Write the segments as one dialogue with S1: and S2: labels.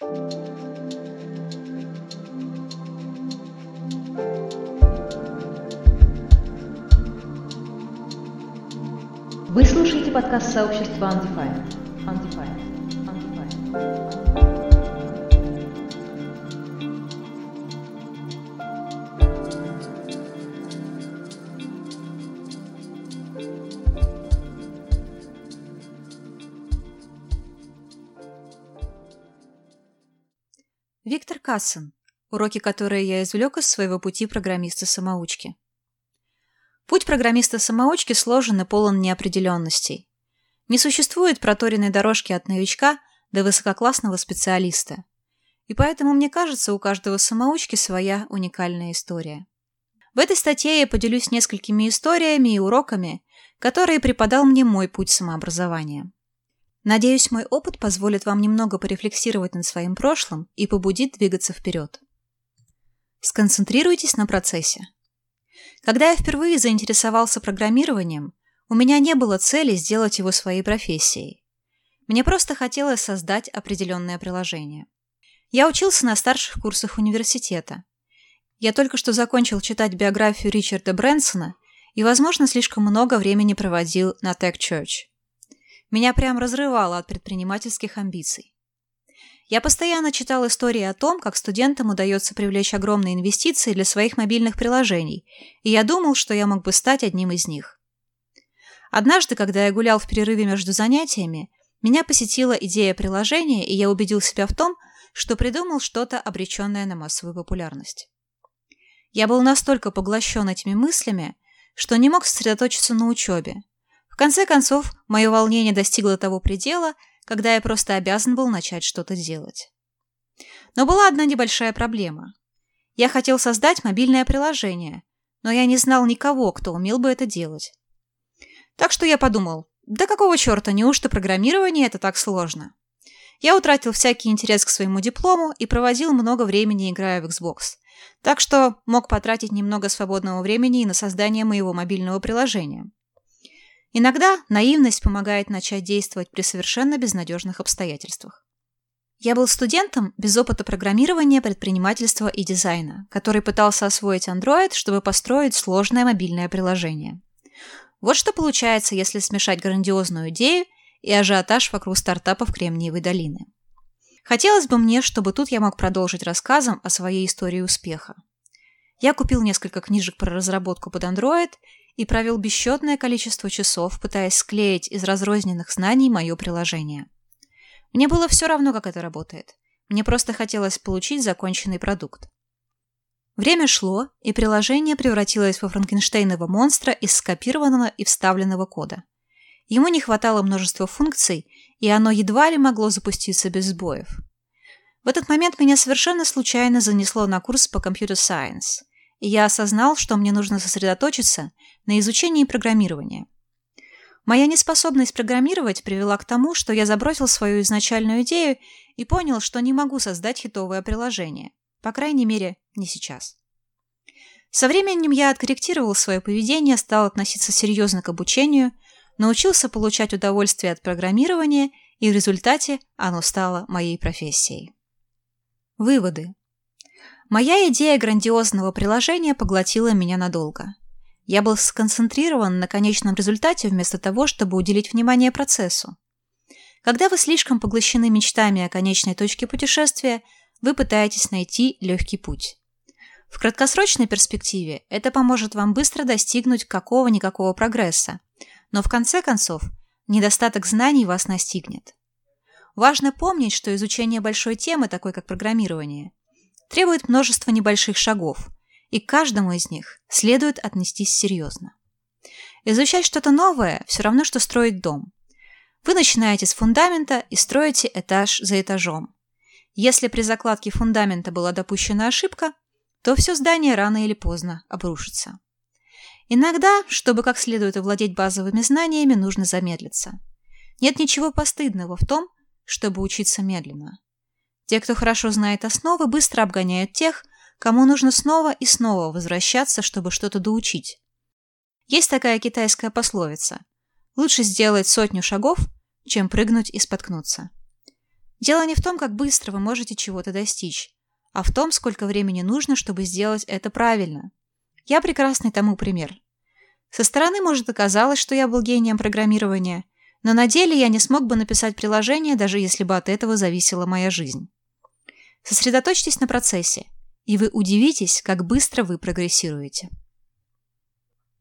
S1: Вы слушаете подкаст сообщества Undefined.
S2: Кассен. Уроки, которые я извлек из своего пути программиста-самоучки. Путь программиста-самоучки сложен и полон неопределенностей. Не существует проторенной дорожки от новичка до высококлассного специалиста. И поэтому, мне кажется, у каждого самоучки своя уникальная история. В этой статье я поделюсь несколькими историями и уроками, которые преподал мне мой путь самообразования. Надеюсь, мой опыт позволит вам немного порефлексировать над своим прошлым и побудит двигаться вперед. Сконцентрируйтесь на процессе. Когда я впервые заинтересовался программированием, у меня не было цели сделать его своей профессией. Мне просто хотелось создать определенное приложение. Я учился на старших курсах университета. Я только что закончил читать биографию Ричарда Брэнсона и, возможно, слишком много времени проводил на Tech Church. Меня прям разрывало от предпринимательских амбиций. Я постоянно читал истории о том, как студентам удается привлечь огромные инвестиции для своих мобильных приложений, и я думал, что я мог бы стать одним из них. Однажды, когда я гулял в перерыве между занятиями, меня посетила идея приложения, и я убедил себя в том, что придумал что-то, обреченное на массовую популярность. Я был настолько поглощен этими мыслями, что не мог сосредоточиться на учебе. Конце концов, мое волнение достигло того предела, когда я просто обязан был начать что-то делать. Но была одна небольшая проблема. Я хотел создать мобильное приложение, но я не знал никого, кто умел бы это делать. Так что я подумал, да какого черта, неужто программирование это так сложно? Я утратил всякий интерес к своему диплому и проводил много времени, играя в Xbox. Так что мог потратить немного свободного времени и на создание моего мобильного приложения. Иногда наивность помогает начать действовать при совершенно безнадежных обстоятельствах. Я был студентом без опыта программирования, предпринимательства и дизайна, который пытался освоить Android, чтобы построить сложное мобильное приложение. Вот что получается, если смешать грандиозную идею и ажиотаж вокруг стартапов Кремниевой долины. Хотелось бы мне, чтобы тут я мог продолжить рассказом о своей истории успеха. Я купил несколько книжек про разработку под Android и провел бесчетное количество часов, пытаясь склеить из разрозненных знаний мое приложение. Мне было все равно, как это работает. Мне просто хотелось получить законченный продукт. Время шло, и приложение превратилось во франкенштейнового монстра из скопированного и вставленного кода. Ему не хватало множества функций, и оно едва ли могло запуститься без сбоев. В этот момент меня совершенно случайно занесло на курс по Computer Science, я осознал, что мне нужно сосредоточиться на изучении программирования. Моя неспособность программировать привела к тому, что я забросил свою изначальную идею и понял, что не могу создать хитовое приложение. По крайней мере, не сейчас. Со временем я откорректировал свое поведение, стал относиться серьезно к обучению, научился получать удовольствие от программирования, и в результате оно стало моей профессией. Выводы. Моя идея грандиозного приложения поглотила меня надолго. Я был сконцентрирован на конечном результате вместо того, чтобы уделить внимание процессу. Когда вы слишком поглощены мечтами о конечной точке путешествия, вы пытаетесь найти легкий путь. В краткосрочной перспективе это поможет вам быстро достигнуть какого-никакого прогресса, но в конце концов недостаток знаний вас настигнет. Важно помнить, что изучение большой темы, такой как программирование, требует множества небольших шагов, и к каждому из них следует отнестись серьезно. Изучать что-то новое – все равно, что строить дом. Вы начинаете с фундамента и строите этаж за этажом. Если при закладке фундамента была допущена ошибка, то все здание рано или поздно обрушится. Иногда, чтобы как следует овладеть базовыми знаниями, нужно замедлиться. Нет ничего постыдного в том, чтобы учиться медленно. Те, кто хорошо знает основы, быстро обгоняют тех, кому нужно снова и снова возвращаться, чтобы что-то доучить. Есть такая китайская пословица. Лучше сделать сотню шагов, чем прыгнуть и споткнуться. Дело не в том, как быстро вы можете чего-то достичь, а в том, сколько времени нужно, чтобы сделать это правильно. Я прекрасный тому пример. Со стороны, может, оказалось, что я был гением программирования, но на деле я не смог бы написать приложение, даже если бы от этого зависела моя жизнь. Сосредоточьтесь на процессе, и вы удивитесь, как быстро вы прогрессируете.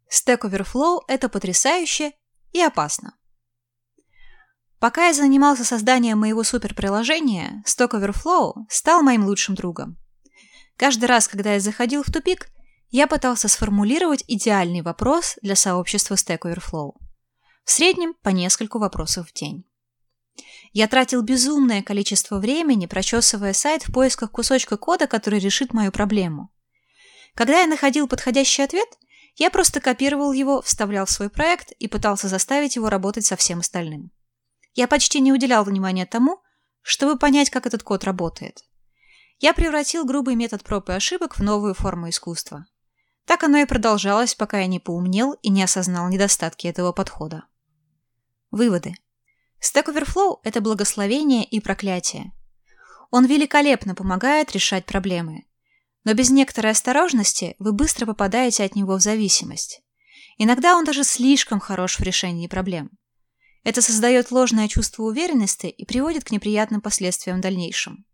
S2: Stack Overflow – это потрясающе и опасно. Пока я занимался созданием моего суперприложения, Stack Overflow стал моим лучшим другом. Каждый раз, когда я заходил в тупик, я пытался сформулировать идеальный вопрос для сообщества Stack Overflow. В среднем по нескольку вопросов в день. Я тратил безумное количество времени, прочесывая сайт в поисках кусочка кода, который решит мою проблему. Когда я находил подходящий ответ, я просто копировал его, вставлял в свой проект и пытался заставить его работать со всем остальным. Я почти не уделял внимания тому, чтобы понять, как этот код работает. Я превратил грубый метод проб и ошибок в новую форму искусства. Так оно и продолжалось, пока я не поумнел и не осознал недостатки этого подхода. Выводы. Stack Overflow – это благословение и проклятие. Он великолепно помогает решать проблемы. Но без некоторой осторожности вы быстро попадаете от него в зависимость. Иногда он даже слишком хорош в решении проблем. Это создает ложное чувство уверенности и приводит к неприятным последствиям в дальнейшем.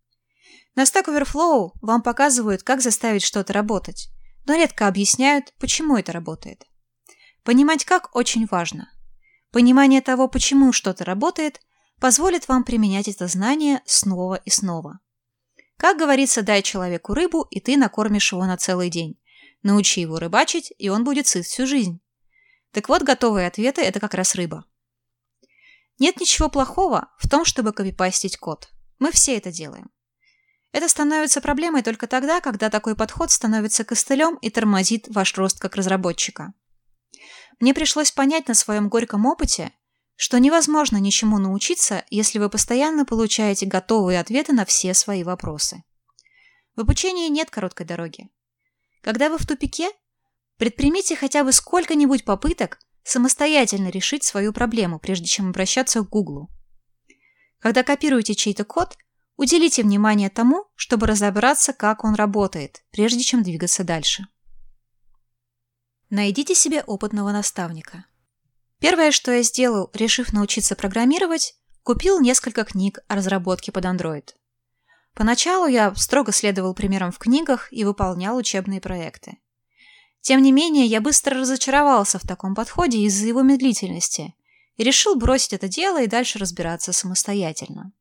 S2: На Stack Overflow вам показывают, как заставить что-то работать, но редко объясняют, почему это работает. Понимать как очень важно. Понимание того, почему что-то работает, позволит вам применять это знание снова и снова. Как говорится, дай человеку рыбу, и ты накормишь его на целый день. Научи его рыбачить, и он будет сыт всю жизнь. Так вот, готовые ответы – это как раз рыба. Нет ничего плохого в том, чтобы копипастить код. Мы все это делаем. Это становится проблемой только тогда, когда такой подход становится костылем и тормозит ваш рост как разработчика. Мне пришлось понять на своем горьком опыте, что невозможно ничему научиться, если вы постоянно получаете готовые ответы на все свои вопросы. В обучении нет короткой дороги. Когда вы в тупике, предпримите хотя бы сколько-нибудь попыток самостоятельно решить свою проблему, прежде чем обращаться к Гуглу. Когда копируете чей-то код, Уделите внимание тому, чтобы разобраться, как он работает, прежде чем двигаться дальше. Найдите себе опытного наставника. Первое, что я сделал, решив научиться программировать, купил несколько книг о разработке под Android. Поначалу я строго следовал примерам в книгах и выполнял учебные проекты. Тем не менее, я быстро разочаровался в таком подходе из-за его медлительности и решил бросить это дело и дальше разбираться самостоятельно.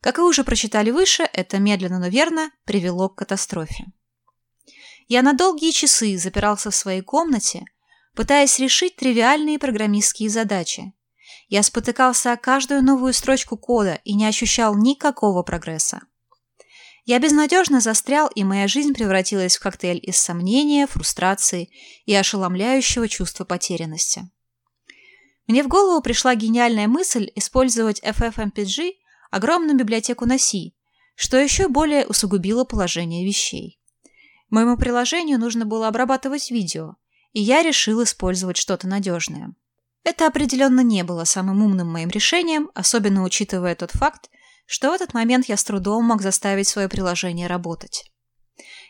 S2: Как вы уже прочитали выше, это медленно, но верно привело к катастрофе. Я на долгие часы запирался в своей комнате, пытаясь решить тривиальные программистские задачи. Я спотыкался о каждую новую строчку кода и не ощущал никакого прогресса. Я безнадежно застрял, и моя жизнь превратилась в коктейль из сомнения, фрустрации и ошеломляющего чувства потерянности. Мне в голову пришла гениальная мысль использовать FFmpeg огромную библиотеку на C, что еще более усугубило положение вещей. Моему приложению нужно было обрабатывать видео, и я решил использовать что-то надежное. Это определенно не было самым умным моим решением, особенно учитывая тот факт, что в этот момент я с трудом мог заставить свое приложение работать.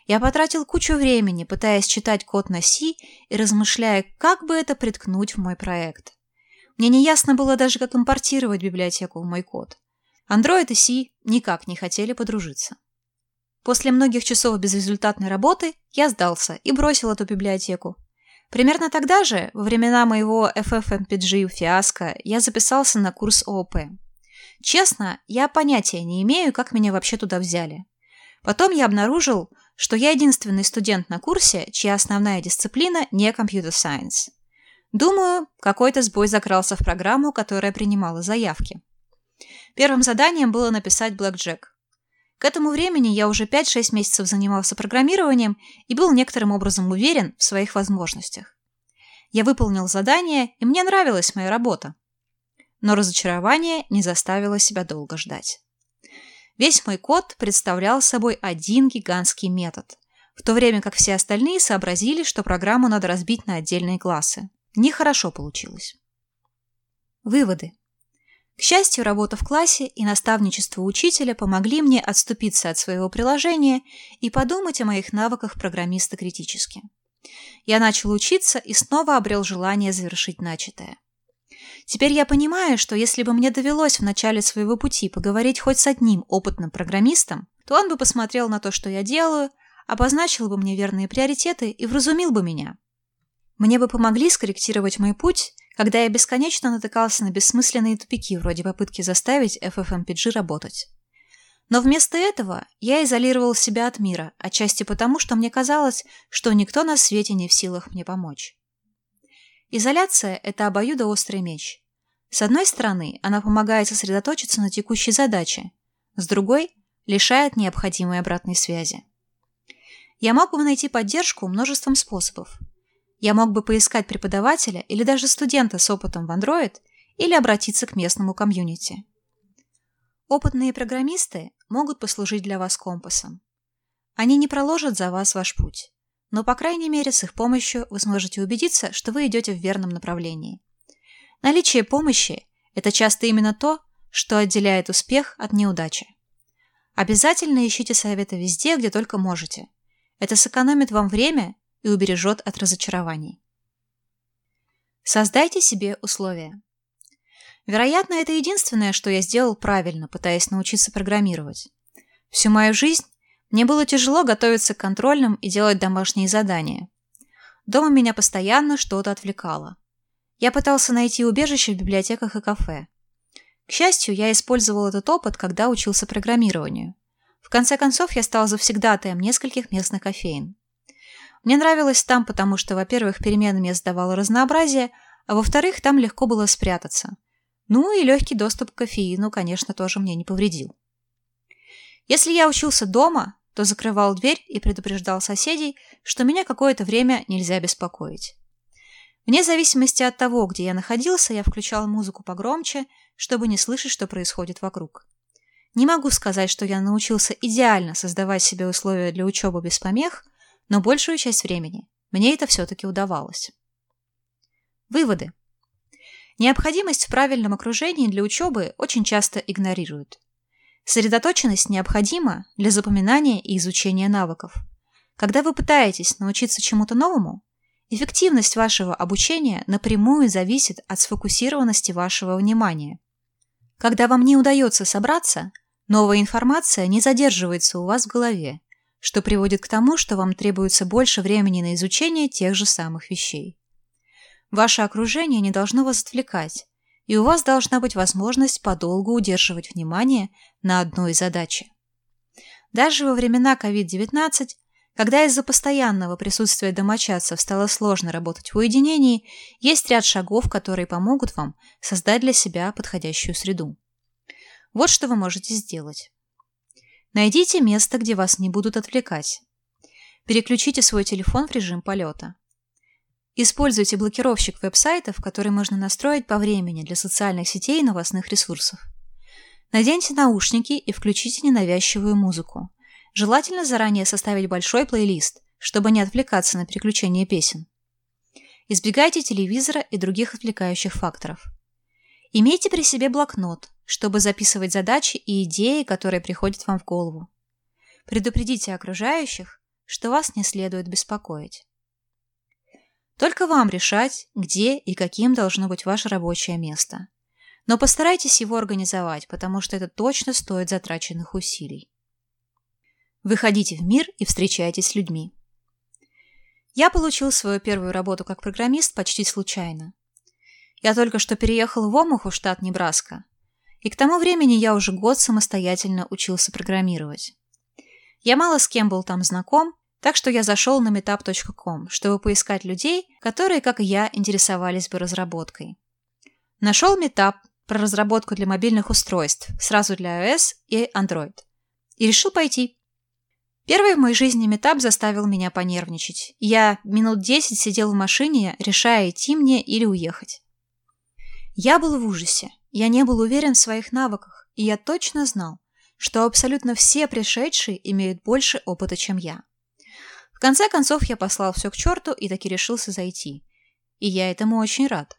S2: Я потратил кучу времени, пытаясь читать код на C и размышляя, как бы это приткнуть в мой проект. Мне не ясно было даже, как импортировать библиотеку в мой код. Android и C никак не хотели подружиться. После многих часов безрезультатной работы я сдался и бросил эту библиотеку. Примерно тогда же, во времена моего FFmpg фиаско, я записался на курс ООП. Честно, я понятия не имею, как меня вообще туда взяли. Потом я обнаружил, что я единственный студент на курсе, чья основная дисциплина не Computer Science. Думаю, какой-то сбой закрался в программу, которая принимала заявки. Первым заданием было написать блэкджек. К этому времени я уже 5-6 месяцев занимался программированием и был некоторым образом уверен в своих возможностях. Я выполнил задание, и мне нравилась моя работа. Но разочарование не заставило себя долго ждать. Весь мой код представлял собой один гигантский метод, в то время как все остальные сообразили, что программу надо разбить на отдельные классы. Нехорошо получилось. Выводы. К счастью, работа в классе и наставничество учителя помогли мне отступиться от своего приложения и подумать о моих навыках программиста критически. Я начал учиться и снова обрел желание завершить начатое. Теперь я понимаю, что если бы мне довелось в начале своего пути поговорить хоть с одним опытным программистом, то он бы посмотрел на то, что я делаю, обозначил бы мне верные приоритеты и вразумил бы меня. Мне бы помогли скорректировать мой путь, когда я бесконечно натыкался на бессмысленные тупики вроде попытки заставить FFmpg работать. Но вместо этого я изолировал себя от мира, отчасти потому, что мне казалось, что никто на свете не в силах мне помочь. Изоляция – это обоюдоострый меч. С одной стороны, она помогает сосредоточиться на текущей задаче, с другой – лишает необходимой обратной связи. Я мог бы найти поддержку множеством способов. Я мог бы поискать преподавателя или даже студента с опытом в Android или обратиться к местному комьюнити. Опытные программисты могут послужить для вас компасом. Они не проложат за вас ваш путь, но, по крайней мере, с их помощью вы сможете убедиться, что вы идете в верном направлении. Наличие помощи – это часто именно то, что отделяет успех от неудачи. Обязательно ищите советы везде, где только можете – это сэкономит вам время и убережет от разочарований. Создайте себе условия. Вероятно, это единственное, что я сделал правильно, пытаясь научиться программировать. Всю мою жизнь мне было тяжело готовиться к контрольным и делать домашние задания. Дома меня постоянно что-то отвлекало. Я пытался найти убежище в библиотеках и кафе. К счастью, я использовал этот опыт, когда учился программированию. В конце концов, я стал завсегдатаем нескольких местных кофеин. Мне нравилось там, потому что, во-первых, переменами я сдавала разнообразие, а во-вторых, там легко было спрятаться. Ну и легкий доступ к кофеину, конечно, тоже мне не повредил. Если я учился дома, то закрывал дверь и предупреждал соседей, что меня какое-то время нельзя беспокоить. Вне зависимости от того, где я находился, я включал музыку погромче, чтобы не слышать, что происходит вокруг. Не могу сказать, что я научился идеально создавать себе условия для учебы без помех, но большую часть времени мне это все-таки удавалось. Выводы. Необходимость в правильном окружении для учебы очень часто игнорируют. Сосредоточенность необходима для запоминания и изучения навыков. Когда вы пытаетесь научиться чему-то новому, эффективность вашего обучения напрямую зависит от сфокусированности вашего внимания. Когда вам не удается собраться, Новая информация не задерживается у вас в голове, что приводит к тому, что вам требуется больше времени на изучение тех же самых вещей. Ваше окружение не должно вас отвлекать, и у вас должна быть возможность подолгу удерживать внимание на одной задаче. Даже во времена COVID-19, когда из-за постоянного присутствия домочадцев стало сложно работать в уединении, есть ряд шагов, которые помогут вам создать для себя подходящую среду. Вот что вы можете сделать. Найдите место, где вас не будут отвлекать. Переключите свой телефон в режим полета. Используйте блокировщик веб-сайтов, который можно настроить по времени для социальных сетей и новостных ресурсов. Наденьте наушники и включите ненавязчивую музыку. Желательно заранее составить большой плейлист, чтобы не отвлекаться на переключение песен. Избегайте телевизора и других отвлекающих факторов. Имейте при себе блокнот, чтобы записывать задачи и идеи, которые приходят вам в голову. Предупредите окружающих, что вас не следует беспокоить. Только вам решать, где и каким должно быть ваше рабочее место. Но постарайтесь его организовать, потому что это точно стоит затраченных усилий. Выходите в мир и встречайтесь с людьми. Я получил свою первую работу как программист почти случайно. Я только что переехал в Омаху, штат Небраска, и к тому времени я уже год самостоятельно учился программировать. Я мало с кем был там знаком, так что я зашел на meetup.com, чтобы поискать людей, которые, как и я, интересовались бы разработкой. Нашел Meetup про разработку для мобильных устройств, сразу для iOS и Android. И решил пойти. Первый в моей жизни метап заставил меня понервничать. Я минут 10 сидел в машине, решая, идти мне или уехать. Я был в ужасе. Я не был уверен в своих навыках, и я точно знал, что абсолютно все пришедшие имеют больше опыта, чем я. В конце концов, я послал все к черту и таки решился зайти. И я этому очень рад.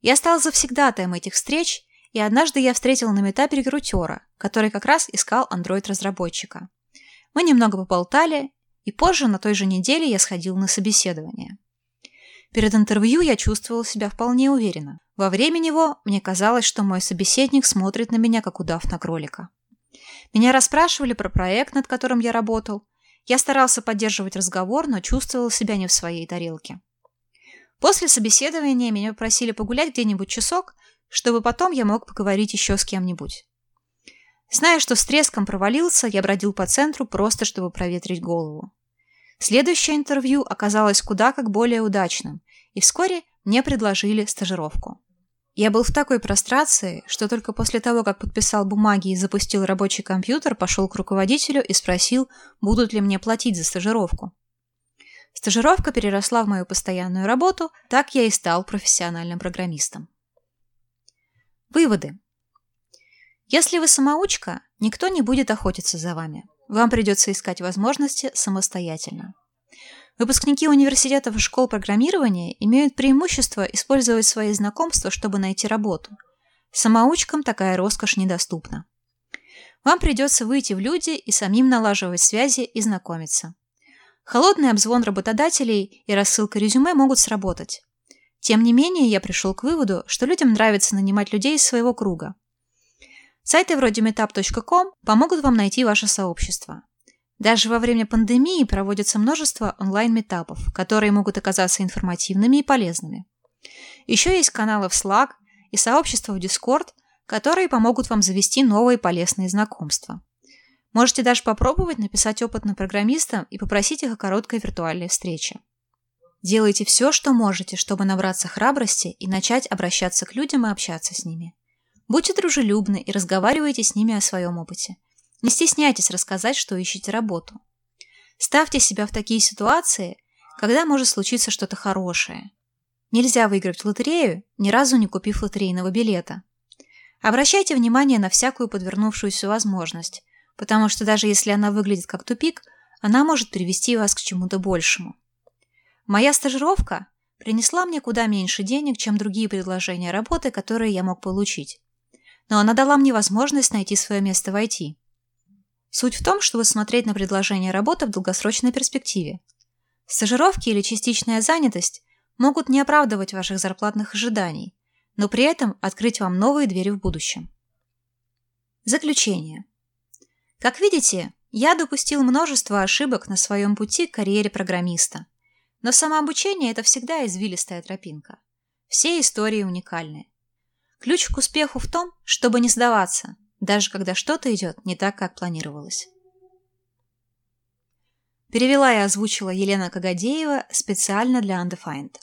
S2: Я стал завсегдатаем этих встреч, и однажды я встретила на метапе рекрутера, который как раз искал Android-разработчика. Мы немного поболтали, и позже на той же неделе я сходил на собеседование. Перед интервью я чувствовала себя вполне уверенно. Во время него мне казалось, что мой собеседник смотрит на меня, как удав на кролика. Меня расспрашивали про проект, над которым я работал. Я старался поддерживать разговор, но чувствовал себя не в своей тарелке. После собеседования меня попросили погулять где-нибудь часок, чтобы потом я мог поговорить еще с кем-нибудь. Зная, что с треском провалился, я бродил по центру просто, чтобы проветрить голову. Следующее интервью оказалось куда как более удачным, и вскоре мне предложили стажировку. Я был в такой прострации, что только после того, как подписал бумаги и запустил рабочий компьютер, пошел к руководителю и спросил, будут ли мне платить за стажировку. Стажировка переросла в мою постоянную работу, так я и стал профессиональным программистом. Выводы. Если вы самоучка, никто не будет охотиться за вами. Вам придется искать возможности самостоятельно. Выпускники университетов и школ программирования имеют преимущество использовать свои знакомства, чтобы найти работу. Самоучкам такая роскошь недоступна. Вам придется выйти в люди и самим налаживать связи и знакомиться. Холодный обзвон работодателей и рассылка резюме могут сработать. Тем не менее, я пришел к выводу, что людям нравится нанимать людей из своего круга. Сайты вроде meetup.com помогут вам найти ваше сообщество. Даже во время пандемии проводится множество онлайн-метапов, которые могут оказаться информативными и полезными. Еще есть каналы в Slack и сообщества в Discord, которые помогут вам завести новые полезные знакомства. Можете даже попробовать написать опытным программистам и попросить их о короткой виртуальной встрече. Делайте все, что можете, чтобы набраться храбрости и начать обращаться к людям и общаться с ними. Будьте дружелюбны и разговаривайте с ними о своем опыте. Не стесняйтесь рассказать, что ищете работу. Ставьте себя в такие ситуации, когда может случиться что-то хорошее. Нельзя выиграть лотерею, ни разу не купив лотерейного билета. Обращайте внимание на всякую подвернувшуюся возможность, потому что даже если она выглядит как тупик, она может привести вас к чему-то большему. Моя стажировка принесла мне куда меньше денег, чем другие предложения работы, которые я мог получить. Но она дала мне возможность найти свое место в IT. Суть в том, чтобы смотреть на предложение работы в долгосрочной перспективе. Стажировки или частичная занятость могут не оправдывать ваших зарплатных ожиданий, но при этом открыть вам новые двери в будущем. Заключение. Как видите, я допустил множество ошибок на своем пути к карьере программиста. Но самообучение – это всегда извилистая тропинка. Все истории уникальны. Ключ к успеху в том, чтобы не сдаваться, даже когда что-то идет не так, как планировалось. Перевела и озвучила Елена Кагадеева специально для Undefined.